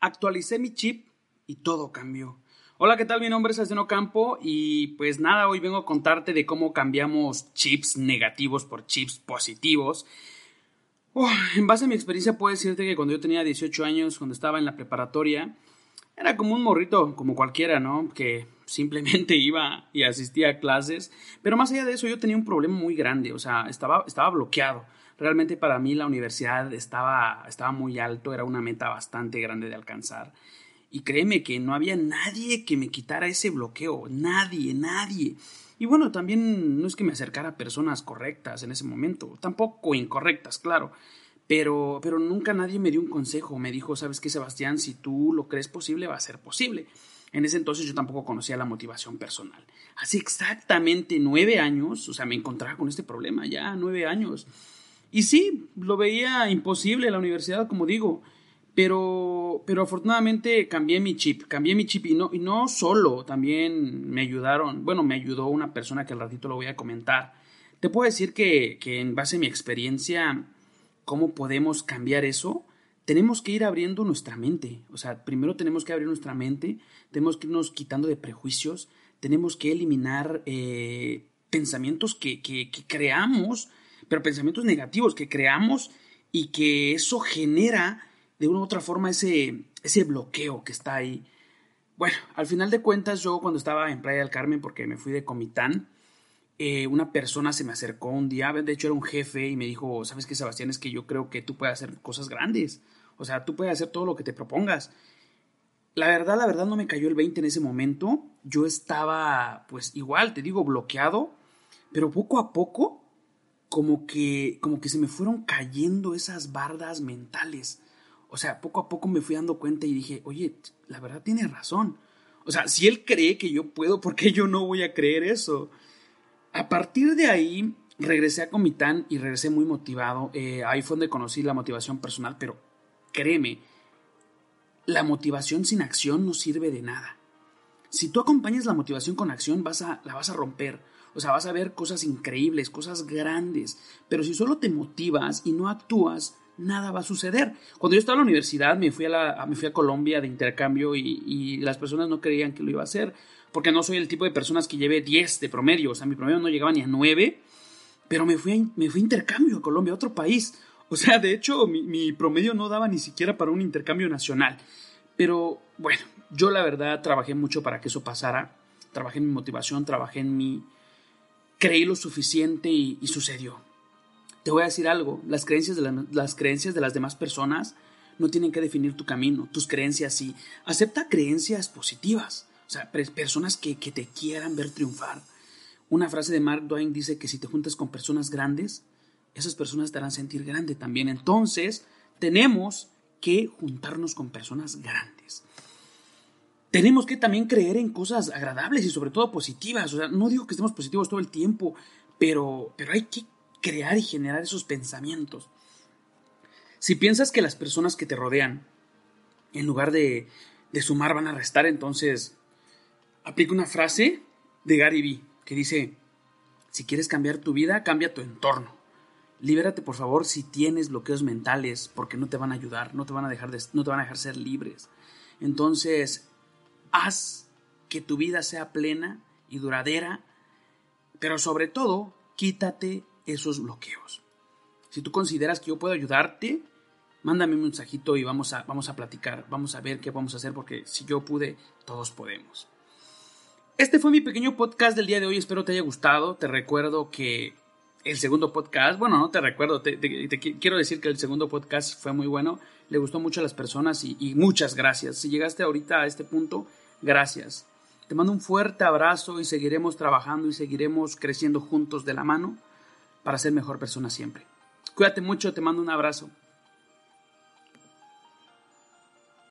actualicé mi chip y todo cambió. Hola, ¿qué tal? Mi nombre es Aseno Campo y pues nada, hoy vengo a contarte de cómo cambiamos chips negativos por chips positivos. en base a mi experiencia puedo decirte que cuando yo tenía 18 años, cuando estaba en la preparatoria, era como un morrito, como cualquiera, ¿no? Que simplemente iba y asistía a clases. Pero más allá de eso, yo tenía un problema muy grande, o sea, estaba, estaba bloqueado. Realmente para mí la universidad estaba, estaba muy alto, era una meta bastante grande de alcanzar. Y créeme que no había nadie que me quitara ese bloqueo, nadie, nadie. Y bueno, también no es que me acercara a personas correctas en ese momento, tampoco incorrectas, claro. Pero, pero nunca nadie me dio un consejo, me dijo, sabes qué, Sebastián, si tú lo crees posible, va a ser posible. En ese entonces yo tampoco conocía la motivación personal. Hace exactamente nueve años, o sea, me encontraba con este problema, ya nueve años. Y sí, lo veía imposible la universidad, como digo, pero, pero afortunadamente cambié mi chip, cambié mi chip y no, y no solo, también me ayudaron, bueno, me ayudó una persona que al ratito lo voy a comentar. Te puedo decir que, que en base a mi experiencia, cómo podemos cambiar eso, tenemos que ir abriendo nuestra mente. O sea, primero tenemos que abrir nuestra mente, tenemos que irnos quitando de prejuicios, tenemos que eliminar eh, pensamientos que, que, que creamos pero pensamientos negativos que creamos y que eso genera de una u otra forma ese, ese bloqueo que está ahí. Bueno, al final de cuentas yo cuando estaba en Playa del Carmen, porque me fui de Comitán, eh, una persona se me acercó un día, de hecho era un jefe y me dijo, sabes qué Sebastián, es que yo creo que tú puedes hacer cosas grandes, o sea, tú puedes hacer todo lo que te propongas. La verdad, la verdad no me cayó el 20 en ese momento, yo estaba pues igual, te digo, bloqueado, pero poco a poco como que, como que se me fueron cayendo esas bardas mentales. O sea, poco a poco me fui dando cuenta y dije, oye, la verdad tiene razón. O sea, si él cree que yo puedo, ¿por qué yo no voy a creer eso? A partir de ahí, regresé a Comitán y regresé muy motivado. Eh, ahí fue donde conocí la motivación personal, pero créeme, la motivación sin acción no sirve de nada. Si tú acompañas la motivación con acción, vas a, la vas a romper. O sea, vas a ver cosas increíbles, cosas grandes. Pero si solo te motivas y no actúas, nada va a suceder. Cuando yo estaba en la universidad, me fui a, la, me fui a Colombia de intercambio y, las personas no creían que lo iba a hacer. Porque no soy el tipo de personas que lleve 10 de promedio. O sea, mi promedio no llegaba ni a 9. Pero me fui a, me fui a intercambio a Colombia, a otro país. O sea, de hecho, mi, promedio no daba ni siquiera para un intercambio nacional. Pero bueno, yo la verdad trabajé mucho para que eso pasara. Trabajé en mi motivación, trabajé en mi, creí lo suficiente y, sucedió. Te voy a decir algo, las creencias, de las creencias de las demás personas no tienen que definir tu camino, tus creencias sí. Acepta creencias positivas, o sea, personas que, que te quieran ver triunfar. Una frase de Mark Twain dice que si te juntas con personas grandes, esas personas te harán sentir grande también. Entonces, tenemos que juntarnos con personas grandes tenemos que también creer en cosas agradables y sobre todo positivas. O sea, no digo que estemos positivos todo el tiempo, pero, pero hay que crear y generar esos pensamientos. Si piensas que las personas que te rodean, en lugar de, de sumar, van a restar, entonces aplica una frase de Gary Vee que dice, si quieres cambiar tu vida, cambia tu entorno. Libérate, por favor, si tienes bloqueos mentales, porque no te van a ayudar, no te van a dejar, no te van a dejar ser libres. Entonces, Haz que tu vida sea plena y duradera, pero sobre todo, quítate esos bloqueos. Si tú consideras que yo puedo ayudarte, mándame un mensajito y vamos a, vamos a platicar, vamos a ver qué vamos a hacer, porque si yo pude, todos podemos. Este fue mi pequeño podcast del día de hoy, espero te haya gustado. Te recuerdo que el segundo podcast, bueno, no te recuerdo, te, quiero decir que el segundo podcast fue muy bueno, le gustó mucho a las personas y, y muchas gracias. Si llegaste ahorita a este punto, gracias. Te mando un fuerte abrazo y seguiremos trabajando y seguiremos creciendo juntos de la mano para ser mejor persona siempre. Cuídate mucho, te mando un abrazo.